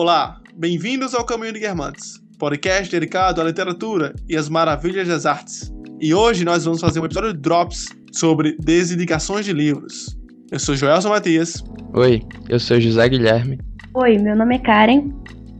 Olá, bem-vindos ao Caminho de Guermantes, podcast dedicado à literatura e às maravilhas das artes. E hoje nós vamos fazer um episódio de Drops sobre desindicações de livros. Eu sou Joelson Matias. Oi, eu sou José Guilherme. Oi, meu nome é Karen.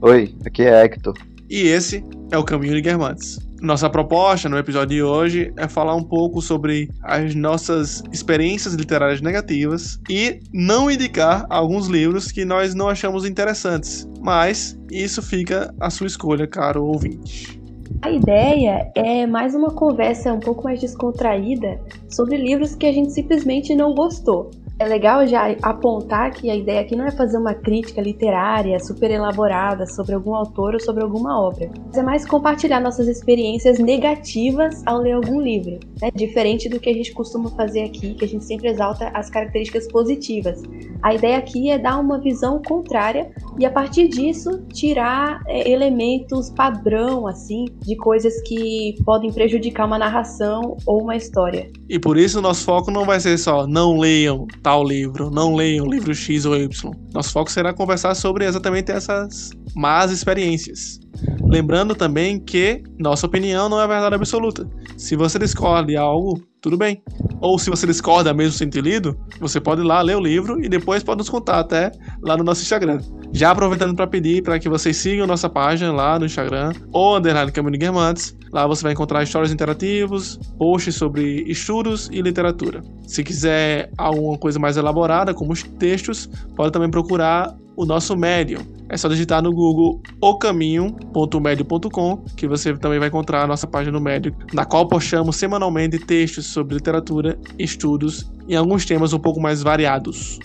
Oi, aqui é Hector. E esse é o Caminho de Guermantes. Nossa proposta no episódio de hoje é falar um pouco sobre as nossas experiências literárias negativas e não indicar alguns livros que nós não achamos interessantes, mas isso fica à sua escolha, caro ouvinte. A ideia é mais uma conversa um pouco mais descontraída sobre livros que a gente simplesmente não gostou. É legal já apontar que a ideia aqui não é fazer uma crítica literária super elaborada sobre algum autor ou sobre alguma obra, mas é mais compartilhar nossas experiências negativas ao ler algum livro, né? diferente do que a gente costuma fazer aqui, que a gente sempre exalta as características positivas. A ideia aqui é dar uma visão contrária e a partir disso tirar é, elementos padrão assim de coisas que podem prejudicar uma narração ou uma história. E por isso nosso foco não vai ser só não leiam tal livro, não leiam o livro X ou Y. Nosso foco será conversar sobre exatamente essas más experiências. Lembrando também que nossa opinião não é verdade absoluta. Se você discorda de algo, tudo bem. Ou se você discorda mesmo sem ter lido, você pode ir lá ler o livro e depois pode nos contar até lá no nosso Instagram. Já aproveitando para pedir para que vocês sigam nossa página lá no Instagram, ou Underline Caminho Guermantes. Lá você vai encontrar histórias interativos, posts sobre estudos e literatura. Se quiser alguma coisa mais elaborada, como os textos, pode também procurar o nosso Medium. É só digitar no Google ocaminho.medium.com que você também vai encontrar a nossa página no Medium, na qual postamos semanalmente textos sobre literatura, estudos e alguns temas um pouco mais variados.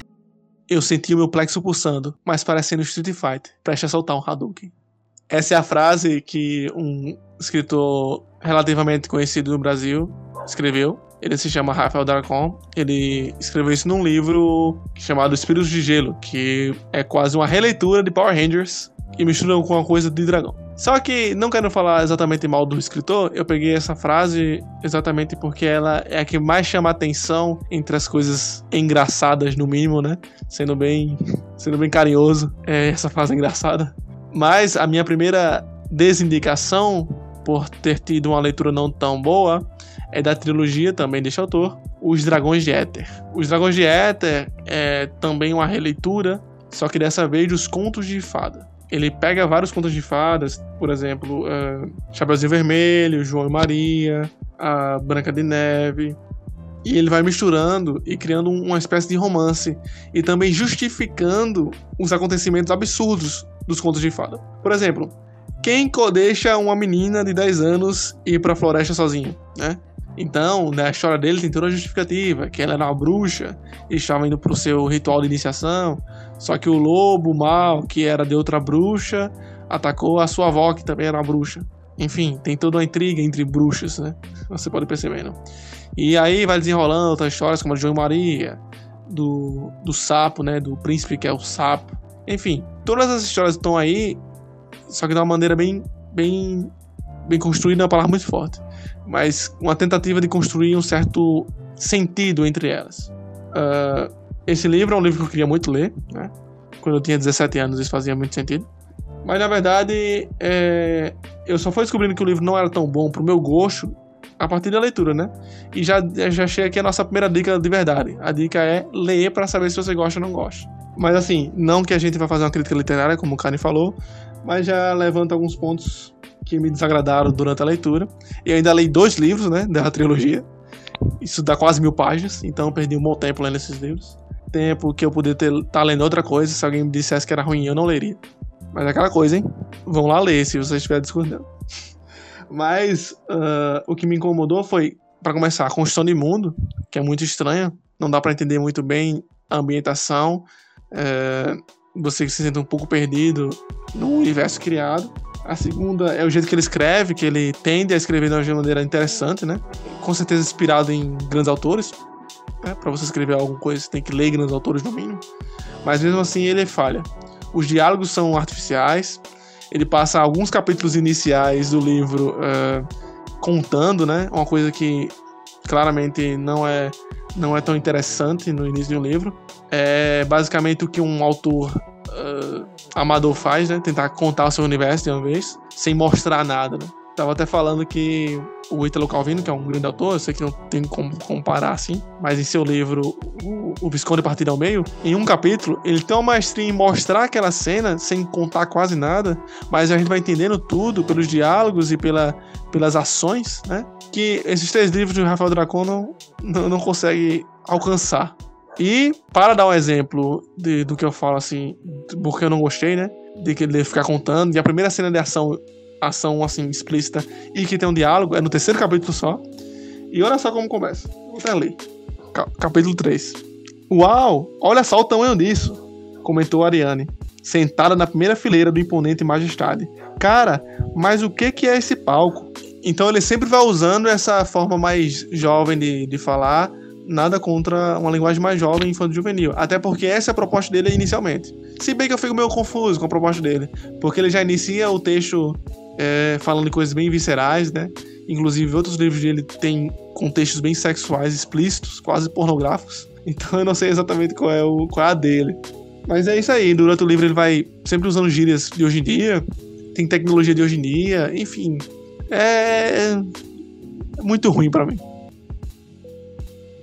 Eu senti o meu plexo pulsando, mas parecendo Street Fighter, preste a soltar um Hadouken. Essa é a frase que um escritor relativamente conhecido no Brasil escreveu ele se chama Rafael Darcon. Ele escreveu isso num livro chamado Espíritos de Gelo, que é quase uma releitura de Power Rangers e mistura com uma coisa de dragão. Só que, não quero falar exatamente mal do escritor, eu peguei essa frase exatamente porque ela é a que mais chama atenção entre as coisas engraçadas, no mínimo, né? Sendo bem, sendo bem carinhoso, é essa frase engraçada. Mas a minha primeira desindicação por ter tido uma leitura não tão boa é da trilogia também deste autor, Os Dragões de Éter. Os Dragões de Éter é também uma releitura, só que dessa vez dos contos de fada. Ele pega vários contos de fadas, por exemplo, uh, Chapeuzinho Vermelho, João e Maria, a Branca de Neve, e ele vai misturando e criando uma espécie de romance e também justificando os acontecimentos absurdos dos contos de fada. Por exemplo, quem deixa uma menina de 10 anos ir para a floresta sozinha, né? Então, né, história dele tem toda a justificativa, que ela era uma bruxa e estava indo pro seu ritual de iniciação, só que o lobo mal, que era de outra bruxa, atacou a sua avó, que também era uma bruxa. Enfim, tem toda uma intriga entre bruxas, né? Você pode perceber, não? E aí vai desenrolando outras histórias, como a de João Maria, do, do sapo, né? Do príncipe que é o sapo. Enfim, todas as histórias estão aí, só que de uma maneira bem, bem, bem construída, é uma palavra muito forte mas uma tentativa de construir um certo sentido entre elas. Uh, esse livro é um livro que eu queria muito ler, né? Quando eu tinha 17 anos isso fazia muito sentido. Mas na verdade, é, eu só fui descobrindo que o livro não era tão bom pro meu gosto a partir da leitura, né? E já, já achei aqui a nossa primeira dica de verdade. A dica é ler para saber se você gosta ou não gosta. Mas assim, não que a gente vai fazer uma crítica literária, como o Karen falou, mas já levanta alguns pontos que me desagradaram durante a leitura. E ainda li dois livros, né, da trilogia. Isso dá quase mil páginas, então perdi um bom tempo lendo esses livros. Tempo que eu poderia estar tá lendo outra coisa, se alguém me dissesse que era ruim, eu não leria. Mas é aquela coisa, hein? Vão lá ler se você estiver discordando. Mas uh, o que me incomodou foi, para começar, a construção de mundo, que é muito estranha. Não dá para entender muito bem a ambientação. Uh, você se sente um pouco perdido no universo criado. A segunda é o jeito que ele escreve, que ele tende a escrever de uma maneira interessante, né? Com certeza inspirado em grandes autores. Né? Para você escrever alguma coisa, você tem que ler grandes autores no mínimo. Mas mesmo assim, ele falha. Os diálogos são artificiais. Ele passa alguns capítulos iniciais do livro uh, contando, né? Uma coisa que claramente não é não é tão interessante no início de um livro. É basicamente o que um autor uh, amador faz, né? Tentar contar o seu universo de uma vez, sem mostrar nada, né? Tava até falando que o Italo Calvino, que é um grande autor, eu sei que não tem como comparar assim, mas em seu livro O, Visconde Partido ao Meio, em um capítulo, ele tem uma maestria em mostrar aquela cena sem contar quase nada, mas a gente vai entendendo tudo pelos diálogos e pela, pelas ações, né? Que esses três livros de Rafael Dracon não, não, não consegue alcançar. E, para dar um exemplo de, do que eu falo assim, porque eu não gostei, né? De que ele ficar contando, e a primeira cena de ação ação assim explícita e que tem um diálogo, é no terceiro capítulo só. E olha só como começa. Vou até ler. capítulo 3. Uau, olha só o tamanho disso, comentou Ariane, sentada na primeira fileira do imponente majestade. Cara, mas o que que é esse palco? Então ele sempre vai usando essa forma mais jovem de, de falar, nada contra uma linguagem mais jovem infantil juvenil. Até porque essa é a proposta dele inicialmente. Se bem que eu fico meio confuso com a proposta dele, porque ele já inicia o texto é, falando de coisas bem viscerais, né? Inclusive, outros livros dele têm contextos bem sexuais explícitos, quase pornográficos. Então eu não sei exatamente qual é, o, qual é a dele. Mas é isso aí, durante o livro ele vai sempre usando gírias de hoje em dia, tem tecnologia de hoje em dia, enfim. É, muito ruim para mim.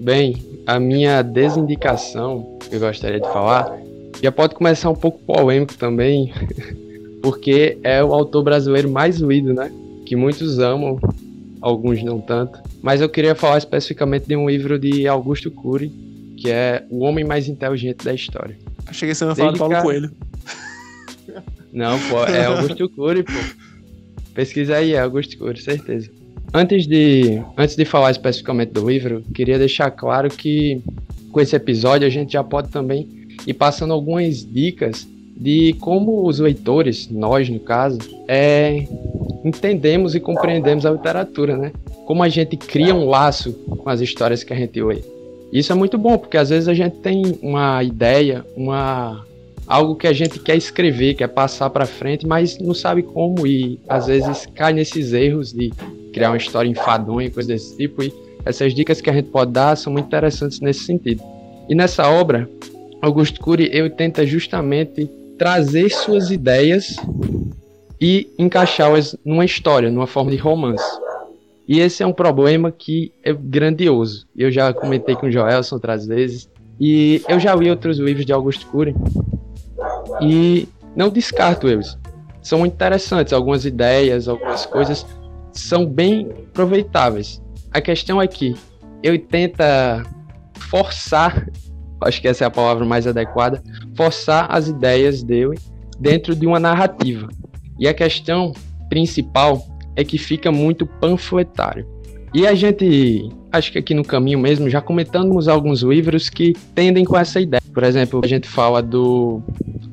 Bem, a minha desindicação que eu gostaria de falar já pode começar um pouco polêmico também, porque é o autor brasileiro mais lido, né? Que muitos amam, alguns não tanto. Mas eu queria falar especificamente de um livro de Augusto Cury, que é O Homem Mais Inteligente da História. Achei que você ia falar do Paulo Coelho. Não, pô, é Augusto Cury, pô. Pesquisa aí, é Augusto Cury, certeza. Antes de, antes de falar especificamente do livro, queria deixar claro que com esse episódio a gente já pode também ir passando algumas dicas de como os leitores, nós no caso, é, entendemos e compreendemos a literatura, né? Como a gente cria um laço com as histórias que a gente lê. Isso é muito bom, porque às vezes a gente tem uma ideia, uma algo que a gente quer escrever, quer passar para frente, mas não sabe como e às vezes cai nesses erros de criar uma história enfadonha e coisas desse tipo. E essas dicas que a gente pode dar são muito interessantes nesse sentido. E nessa obra, Augusto Cury tenta justamente trazer suas ideias e encaixá-las numa história, numa forma de romance. E esse é um problema que é grandioso. Eu já comentei com o Joelson outras vezes. E eu já li outros livros de Augusto Cury. E não descarto eles. São interessantes. Algumas ideias, algumas coisas são bem aproveitáveis. A questão é que ele tenta forçar acho que essa é a palavra mais adequada, forçar as ideias dele dentro de uma narrativa. E a questão principal é que fica muito panfletário. E a gente, acho que aqui no caminho mesmo, já comentamos alguns livros que tendem com essa ideia. Por exemplo, a gente fala do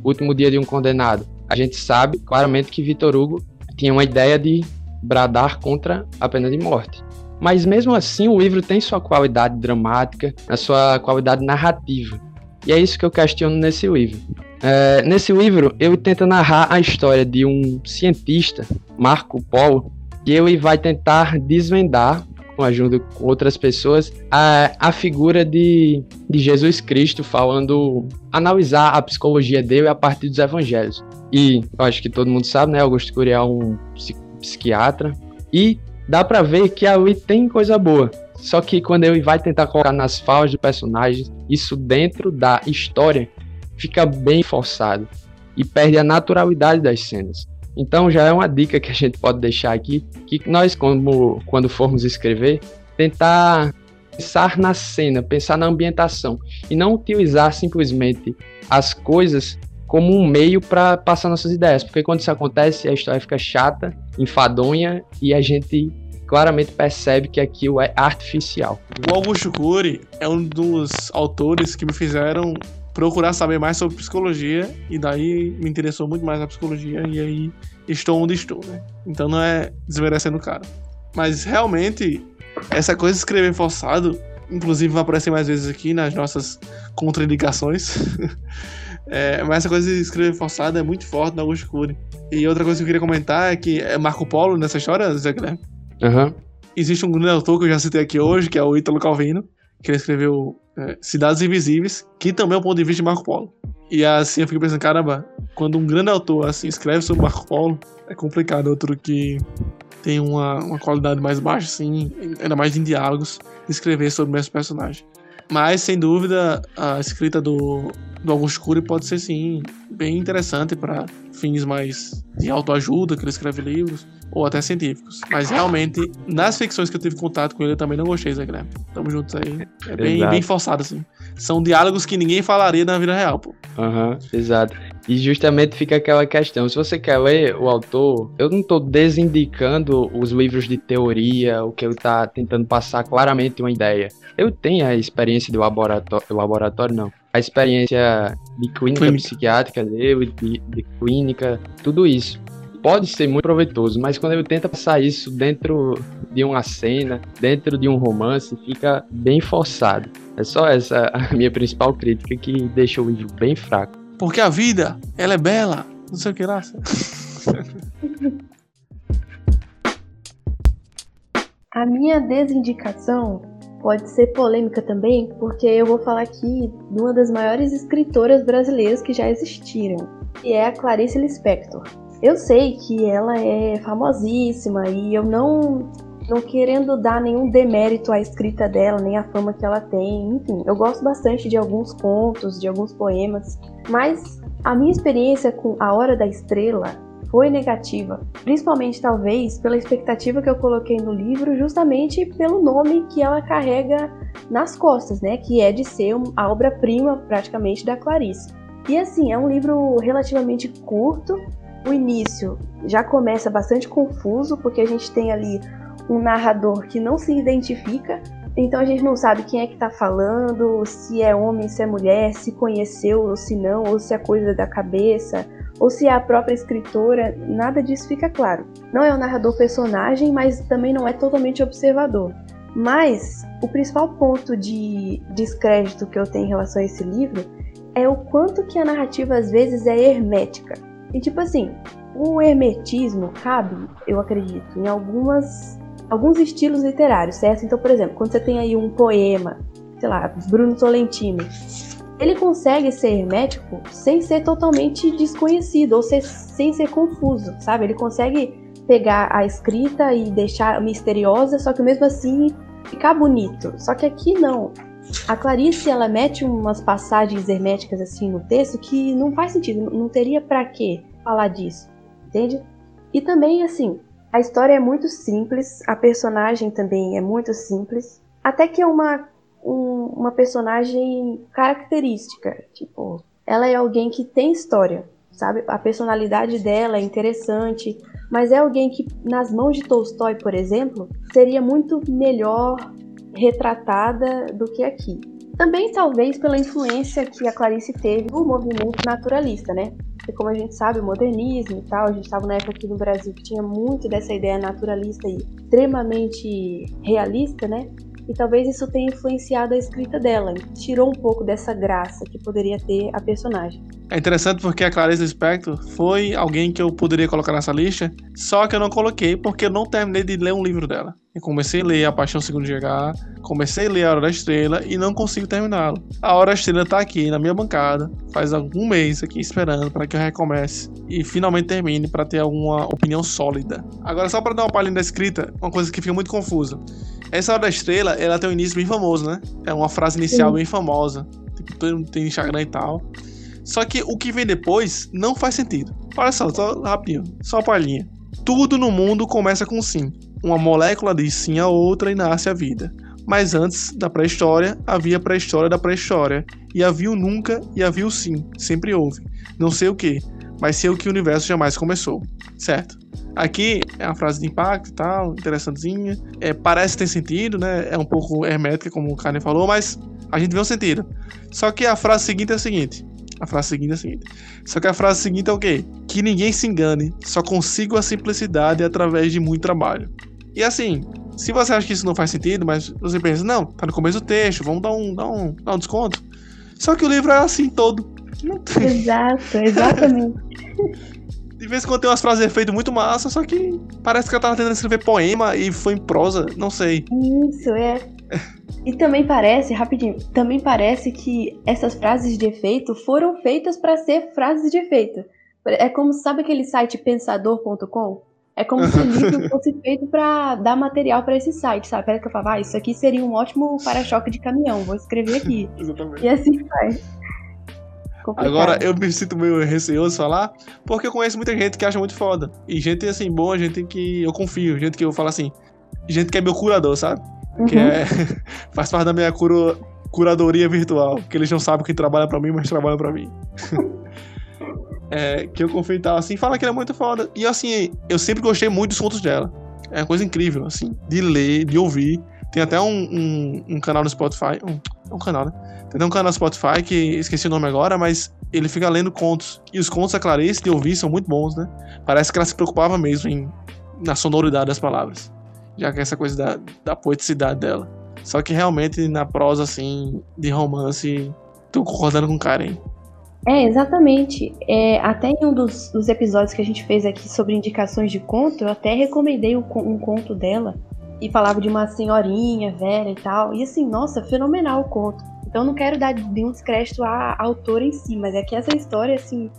Último Dia de um Condenado. A gente sabe claramente que Vitor Hugo tinha uma ideia de bradar contra a pena de morte. Mas mesmo assim, o livro tem sua qualidade dramática, a sua qualidade narrativa. E é isso que eu questiono nesse livro. É, nesse livro, ele tenta narrar a história de um cientista, Marco Polo, que ele vai tentar desvendar, ajuda com outras pessoas, a, a figura de, de Jesus Cristo, falando, analisar a psicologia dele a partir dos evangelhos. E eu acho que todo mundo sabe, né? Augusto Cury é um psiquiatra. E dá para ver que ali tem coisa boa. Só que quando ele vai tentar colocar nas falas de personagens, isso dentro da história fica bem forçado e perde a naturalidade das cenas. Então já é uma dica que a gente pode deixar aqui, que nós como quando formos escrever, tentar pensar na cena, pensar na ambientação e não utilizar simplesmente as coisas como um meio para passar nossas ideias, porque quando isso acontece, a história fica chata, enfadonha e a gente claramente percebe que aquilo é artificial. O Augusto Cury é um dos autores que me fizeram procurar saber mais sobre psicologia e daí me interessou muito mais a psicologia e aí estou onde estou, né? Então não é desmerecendo o cara. Mas realmente, essa coisa de escrever forçado, inclusive vai aparecer mais vezes aqui nas nossas contraindicações. É, mas essa coisa de escrever forçado é muito forte na Augusto Cury. E outra coisa que eu queria comentar é que é Marco Polo nessa história, Zé Guilherme. Uhum. Existe um grande autor que eu já citei aqui hoje, que é o Ítalo Calvino, que ele escreveu é, Cidades Invisíveis, que também é o ponto de vista de Marco Polo. E assim eu fico pensando, caramba, quando um grande autor assim escreve sobre Marco Polo, é complicado. Outro que tem uma, uma qualidade mais baixa, assim, ainda mais em diálogos, escrever sobre o mesmo personagem. Mas, sem dúvida, a escrita do, do Augusto Cury pode ser, sim, bem interessante para fins mais de autoajuda, que ele escreve livros, ou até científicos. Mas, realmente, nas ficções que eu tive contato com ele, eu também não gostei, Zé Guilherme. Tamo juntos aí. É bem, bem forçado, assim. São diálogos que ninguém falaria na vida real, pô. Aham, uhum, exato. E justamente fica aquela questão, se você quer ler o autor, eu não estou desindicando os livros de teoria, o que ele está tentando passar claramente uma ideia. Eu tenho a experiência do laboratório, laboratório não, a experiência de clínica, clínica. psiquiátrica dele, de, de clínica, tudo isso pode ser muito proveitoso, mas quando ele tenta passar isso dentro de uma cena, dentro de um romance, fica bem forçado. É só essa a minha principal crítica que deixa o livro bem fraco. Porque a vida, ela é bela. Não sei o que lá. a minha desindicação pode ser polêmica também, porque eu vou falar aqui de uma das maiores escritoras brasileiras que já existiram, que é a Clarice Lispector. Eu sei que ela é famosíssima e eu não não querendo dar nenhum demérito à escrita dela, nem à fama que ela tem. Enfim, eu gosto bastante de alguns contos, de alguns poemas, mas a minha experiência com A Hora da Estrela foi negativa, principalmente talvez pela expectativa que eu coloquei no livro, justamente pelo nome que ela carrega nas costas, né, que é de ser a obra-prima praticamente da Clarice. E assim, é um livro relativamente curto. O início já começa bastante confuso, porque a gente tem ali um narrador que não se identifica, então a gente não sabe quem é que tá falando, se é homem, se é mulher, se conheceu ou se não, ou se é coisa da cabeça, ou se é a própria escritora, nada disso fica claro. Não é o narrador personagem, mas também não é totalmente observador. Mas o principal ponto de descrédito que eu tenho em relação a esse livro é o quanto que a narrativa às vezes é hermética. E tipo assim, o hermetismo cabe, eu acredito, em algumas alguns estilos literários, certo? Então, por exemplo, quando você tem aí um poema, sei lá, Bruno Tolentino, ele consegue ser hermético sem ser totalmente desconhecido ou ser, sem ser confuso, sabe? Ele consegue pegar a escrita e deixar misteriosa, só que mesmo assim ficar bonito. Só que aqui não. A Clarice ela mete umas passagens herméticas assim no texto que não faz sentido, não teria para que falar disso, entende? E também assim, a história é muito simples, a personagem também é muito simples, até que é uma, um, uma personagem característica. Tipo, ela é alguém que tem história, sabe? A personalidade dela é interessante, mas é alguém que, nas mãos de Tolstói, por exemplo, seria muito melhor retratada do que aqui. Também, talvez, pela influência que a Clarice teve no movimento naturalista, né? Porque como a gente sabe, o modernismo e tal, a gente estava na época aqui no Brasil que tinha muito dessa ideia naturalista e extremamente realista, né? E talvez isso tenha influenciado a escrita dela, tirou um pouco dessa graça que poderia ter a personagem. É interessante porque a Clarice Lispector foi alguém que eu poderia colocar nessa lista, só que eu não coloquei porque eu não terminei de ler um livro dela. Comecei a ler A Paixão Segundo Chegar, comecei a ler A Hora da Estrela e não consigo terminá-lo. A Hora da Estrela tá aqui na minha bancada, faz algum mês aqui esperando para que eu recomece e finalmente termine para ter alguma opinião sólida. Agora só para dar uma palhinha da escrita, uma coisa que fica muito confusa. Essa Hora da Estrela, ela tem um início bem famoso, né? É uma frase inicial Sim. bem famosa. Tipo, todo mundo tem Instagram e tal. Só que o que vem depois não faz sentido. Olha só, só rapidinho, só uma palhinha. Tudo no mundo começa com sim. Uma molécula diz sim a outra e nasce a vida. Mas antes da pré-história, havia pré-história da pré-história. E havia o nunca e havia o sim. Sempre houve. Não sei o que, mas sei o que o universo jamais começou. Certo? Aqui é uma frase de impacto e tal, interessantezinha. É, parece ter sentido, né? É um pouco hermética, como o Karen falou, mas a gente vê um sentido. Só que a frase seguinte é a seguinte: a frase seguinte é a seguinte. Só que a frase seguinte é o quê? Que ninguém se engane, só consigo a simplicidade através de muito trabalho. E assim, se você acha que isso não faz sentido, mas você pensa, não, tá no começo do texto, vamos dar um, dar um, dar um desconto. Só que o livro é assim todo. Exato, exatamente. De vez em quando tem umas frases de efeito muito massa, só que parece que ela tava tentando escrever poema e foi em prosa, não sei. Isso, é. E também parece, rapidinho, também parece que essas frases de efeito foram feitas para ser frases de efeito. É como, sabe aquele site pensador.com? É como se o livro fosse feito para dar material para esse site, sabe? Parece que eu falava, ah, isso aqui seria um ótimo para-choque de caminhão, vou escrever aqui. Exatamente. E assim vai. Complicado. Agora, eu me sinto meio receoso falar, porque eu conheço muita gente que acha muito foda. E gente, assim, boa, gente que eu confio, gente que eu falo assim, gente que é meu curador, sabe? Que Uhum. é, faz parte da minha cura, curadoria virtual, que eles não sabem quem trabalha pra mim, mas trabalha pra mim. É, que eu confio e tal, assim, fala que ela é muito foda. E assim, eu sempre gostei muito dos contos dela. É uma coisa incrível, assim, de ler, de ouvir. Tem até um, um, um canal no Spotify, um, um canal, né? Tem até um canal no Spotify que esqueci o nome agora, mas ele fica lendo contos. E os contos da Clarice de ouvir são muito bons, né? Parece que ela se preocupava mesmo em, na sonoridade das palavras. Já que essa coisa da, da poeticidade dela. Só que realmente na prosa, assim, de romance, tô concordando com o Karen. É, exatamente. É, até em um dos, dos episódios que a gente fez aqui sobre indicações de conto, eu até recomendei um, um conto dela e falava de uma senhorinha velha e tal. E assim, nossa, fenomenal o conto. Então não quero dar nenhum descrédito à autora em si, mas é que essa história, assim,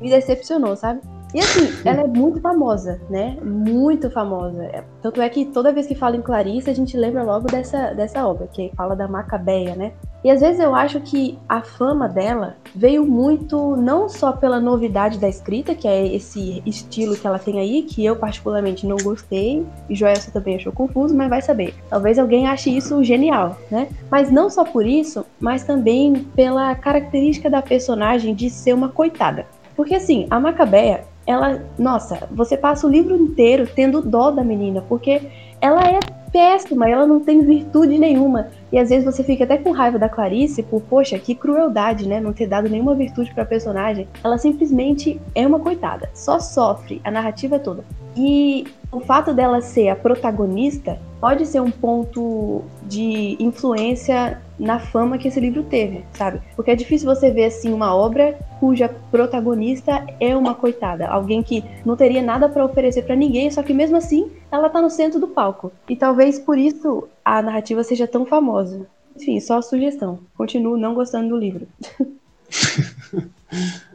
me decepcionou, sabe? E assim, ela é muito famosa, né? Muito famosa. É, Tanto é que toda vez que fala em Clarice, a gente lembra logo dessa, dessa obra, que fala da Macabeia, né? E às vezes eu acho que a fama dela veio muito não só pela novidade da escrita, que é esse estilo que ela tem aí, que eu particularmente não gostei, e Joelson também achou confuso, mas vai saber. Talvez alguém ache isso genial, né? Mas não só por isso, mas também pela característica da personagem de ser uma coitada. Porque assim, a Macabeia, ela, nossa, você passa o livro inteiro tendo dó da menina, porque ela é péssima, ela não tem virtude nenhuma. E às vezes você fica até com raiva da Clarice por, poxa, que crueldade, né? Não ter dado nenhuma virtude pra personagem. Ela simplesmente é uma coitada, só sofre a narrativa toda. E o fato dela ser a protagonista pode ser um ponto de influência na fama que esse livro teve, sabe? Porque é difícil você ver assim uma obra cuja protagonista é uma coitada, alguém que não teria nada pra oferecer pra ninguém, só que mesmo assim ela tá no centro do palco. E talvez por isso a narrativa seja tão famosa. Enfim, só a sugestão. Continuo não gostando do livro.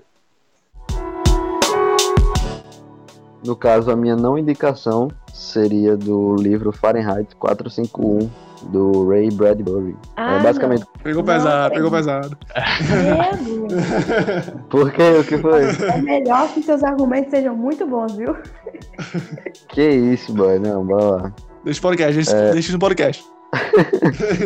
No caso, a minha não indicação seria do livro Fahrenheit 451 do Ray Bradbury. Ah, é basicamente. Pegou Não, pesado, é. pegou pesado. não. Credo. Por quê? O que foi? É melhor que seus argumentos sejam muito bons, viu? que isso, boy? Não, bora lá. Deixa o podcast, deixa, É. deixa isso no podcast.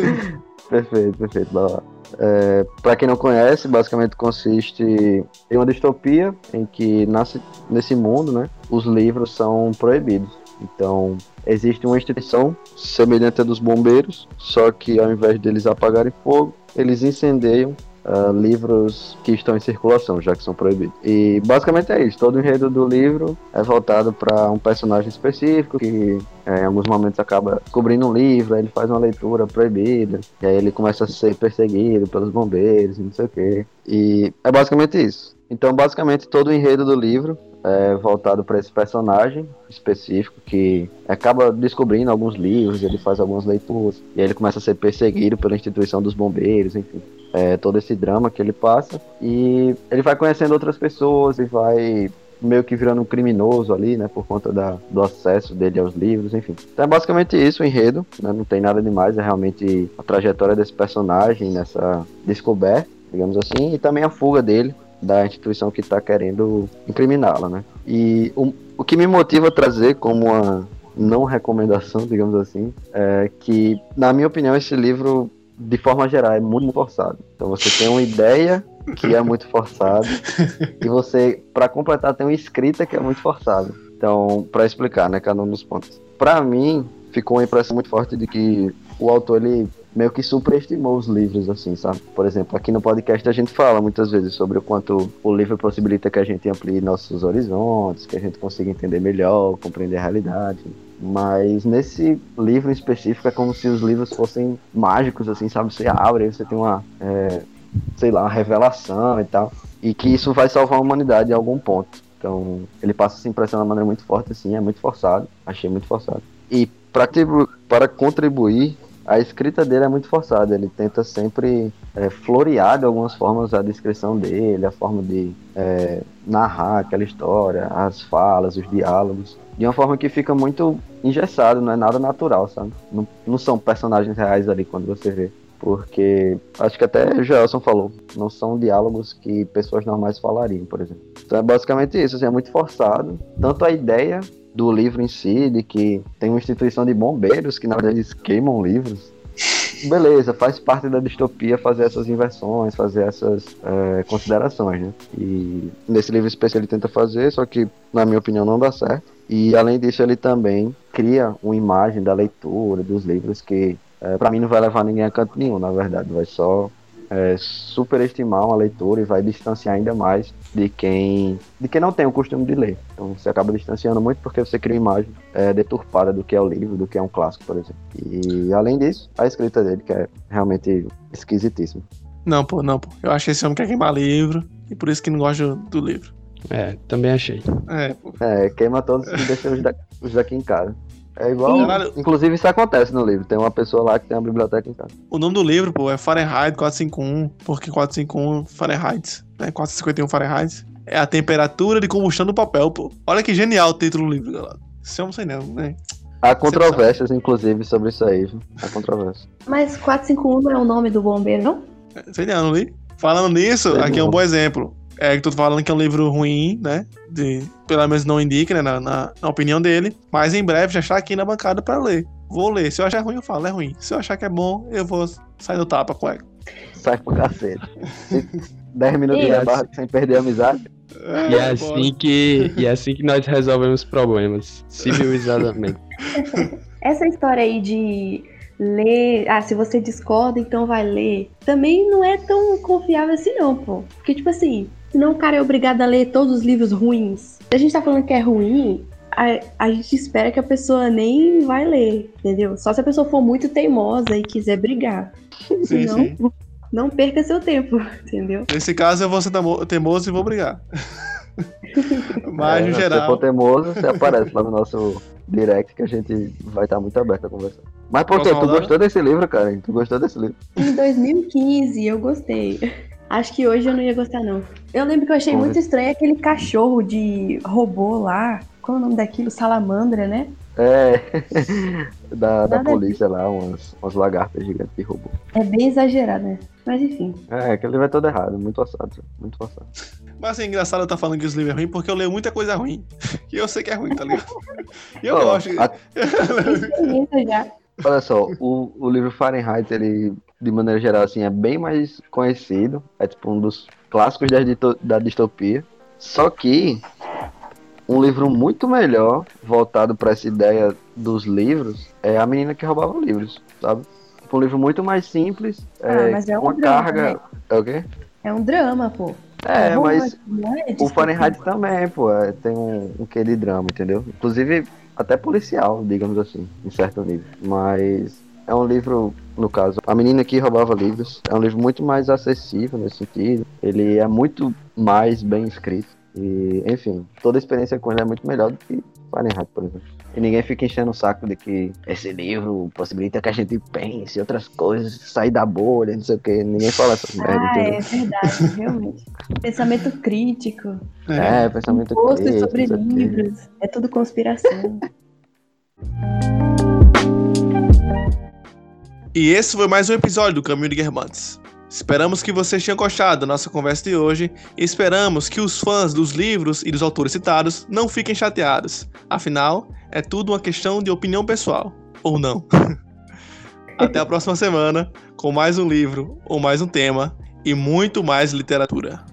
Perfeito, perfeito, bora lá. É, para quem não conhece, basicamente consiste em uma distopia em que nasce nesse mundo, né? Os livros são proibidos. Então existe uma instituição semelhante à dos bombeiros, só que ao invés deles apagarem fogo, eles incendeiam ah, livros que estão em circulação, já que são proibidos. E basicamente é isso. Todo o enredo do livro é voltado para um personagem específico que é, em alguns momentos acaba descobrindo um livro, aí ele faz uma leitura proibida, e aí ele começa a ser perseguido pelos bombeiros e não sei o quê. E é basicamente isso. Então, basicamente, todo o enredo do livro é voltado para esse personagem específico que acaba descobrindo alguns livros, ele faz algumas leituras, e ele começa a ser perseguido pela instituição dos bombeiros, enfim. É todo esse drama que ele passa, e ele vai conhecendo outras pessoas e vai meio que virando um criminoso ali, né, por conta da, do acesso dele aos livros, enfim. Então é basicamente isso o enredo, né, não tem nada demais, é realmente a trajetória desse personagem nessa descoberta, digamos assim, e também a fuga dele da instituição que está querendo incriminá-la, né. E o, o que me motiva a trazer como uma não recomendação, digamos assim, é que, na minha opinião, esse livro, de forma geral, é muito forçado. Então você tem uma ideia que é muito forçado e você, para completar, tem uma escrita que é muito forçada. Então, para explicar, né, cada um dos pontos. Para mim, ficou uma impressão muito forte de que o autor ele meio que superestimou os livros, assim, sabe? Por exemplo, aqui no podcast a gente fala muitas vezes sobre o quanto o livro possibilita que a gente amplie nossos horizontes, que a gente consiga entender melhor, compreender a realidade. Mas nesse livro em específico é como se os livros fossem mágicos, assim, sabe? Você abre e você tem uma, é, sei lá, uma revelação e tal. E que isso vai salvar a humanidade em algum ponto. Então, ele passa essa impressão de uma maneira muito forte, assim, é muito forçado. Achei muito forçado. E para contribuir, a escrita dele é muito forçada. Ele tenta sempre é, florear de algumas formas a descrição dele, a forma de é, narrar aquela história, as falas, os diálogos, de uma forma que fica muito engessado, não é nada natural, sabe? Não, não são personagens reais ali quando você vê. Porque acho que até o Gelson falou, não são diálogos que pessoas normais falariam, por exemplo. Então é basicamente isso, assim, é muito forçado. Tanto a ideia do livro em si, de que tem uma instituição de bombeiros que na verdade eles queimam livros, beleza, faz parte da distopia fazer essas inversões, fazer essas é, considerações, né? E nesse livro especial ele tenta fazer, só que, na minha opinião, não dá certo. E além disso, ele também cria uma imagem da leitura, dos livros, que é, para mim não vai levar ninguém a canto nenhum, na verdade. Vai só é, superestimar uma leitura e vai distanciar ainda mais de quem de quem não tem o costume de ler. Então você acaba distanciando muito porque você cria uma imagem é, deturpada do que é o livro, do que é um clássico, por exemplo. E além disso, a escrita dele que é realmente esquisitíssima. Não, pô, não, pô. Eu acho que esse homem quer queimar livro e por isso que não gosta do livro. É, também achei. É, pô. É, queima todos e deixa os, da, os daqui em casa. É igual. Caralho. Inclusive, isso acontece no livro. Tem uma pessoa lá que tem uma biblioteca em casa. O nome do livro, pô, é Fahrenheit 451, porque 451 Fahrenheit, né? 451 Fahrenheit. É a temperatura de combustão do papel, pô. Olha que genial o título do livro, galera. Isso eu não sei não, né? Há controvérsias, inclusive, sobre isso aí, viu? Há controvérsias. Mas 451 não é o nome do bombeiro, não? É, sei não, não li. Falando nisso, aqui é um bom exemplo. É que tô falando que é um livro ruim, né? De, pelo menos não indica, né? Na, na, na, opinião dele. Mas em breve já está aqui na bancada para ler. Vou ler. Se eu achar ruim, eu falo, é ruim. Se eu achar que é bom, eu vou sair do tapa, colega. Sai pro cacete. 10 minutos de barra sem perder a amizade. É, e, é assim que, e é assim que nós resolvemos problemas, civilizadamente. Essa história aí de ler. Ah, se você discorda, então vai ler. Também não é tão confiável assim, não, pô. Porque, tipo assim, senão o cara é obrigado a ler todos os livros ruins. Se a gente tá falando que é ruim, a, a gente espera que a pessoa nem vai ler, entendeu? Só se a pessoa for muito teimosa e quiser brigar. Sim, Senão, sim. não perca seu tempo, entendeu? Nesse caso, eu vou ser teimoso e vou brigar. Mas, é, no geral. Se for teimoso, você aparece lá no nosso direct que a gente vai estar muito aberto a conversar. Mas por quê? Tu gostou desse livro, cara? Tu gostou desse livro? Em 2015 eu gostei. Acho que hoje eu não ia gostar, não. Eu lembro que eu achei Como muito estranho aquele cachorro de robô lá. Qual é o nome daquilo? Salamandra, né? É, da, da polícia lá, umas, umas lagartas gigantes de robô. É bem exagerado, né? Mas enfim. É, aquele livro é todo errado, muito forçado, muito forçado. Mas assim, engraçado eu estar tá falando que os livros é ruim porque eu leio muita coisa ruim. E eu sei que é ruim, tá ligado? E eu oh, gosto. A... já. Olha só, o, o livro Fahrenheit, ele, de maneira geral, assim, é bem mais conhecido. É tipo um dos clássicos da, da distopia. Só que um livro muito melhor, voltado para essa ideia dos livros, é A Menina que Roubava Livros, sabe? Um livro muito mais simples, ah, é, mas é um uma drama, carga... Né? É o quê? É um drama, pô. É, é mas é o Fahrenheit também, pô, é, tem um, um quê de drama, entendeu? Inclusive, até policial, digamos assim, em certo nível. Mas é um livro, no caso, A Menina que Roubava Livros, é um livro muito mais acessível nesse sentido. Ele é muito mais bem escrito. E, enfim, toda a experiência com ele é muito melhor do que Fahrenheit, por exemplo. E ninguém fica enchendo o saco de que esse livro possibilita que a gente pense outras coisas, sair da bolha, não sei o que. Ninguém fala essas merdas. Ah, é verdade, realmente. pensamento crítico. É, é pensamento Imposto crítico. sobre livros. É tudo conspiração. E esse foi mais um episódio do Caminho de Guermantes. Esperamos que vocês tenham gostado da nossa conversa de hoje e esperamos que os fãs dos livros e dos autores citados não fiquem chateados. Afinal, é tudo uma questão de opinião pessoal. Ou não. Até a próxima semana com mais um livro ou mais um tema e muito mais literatura.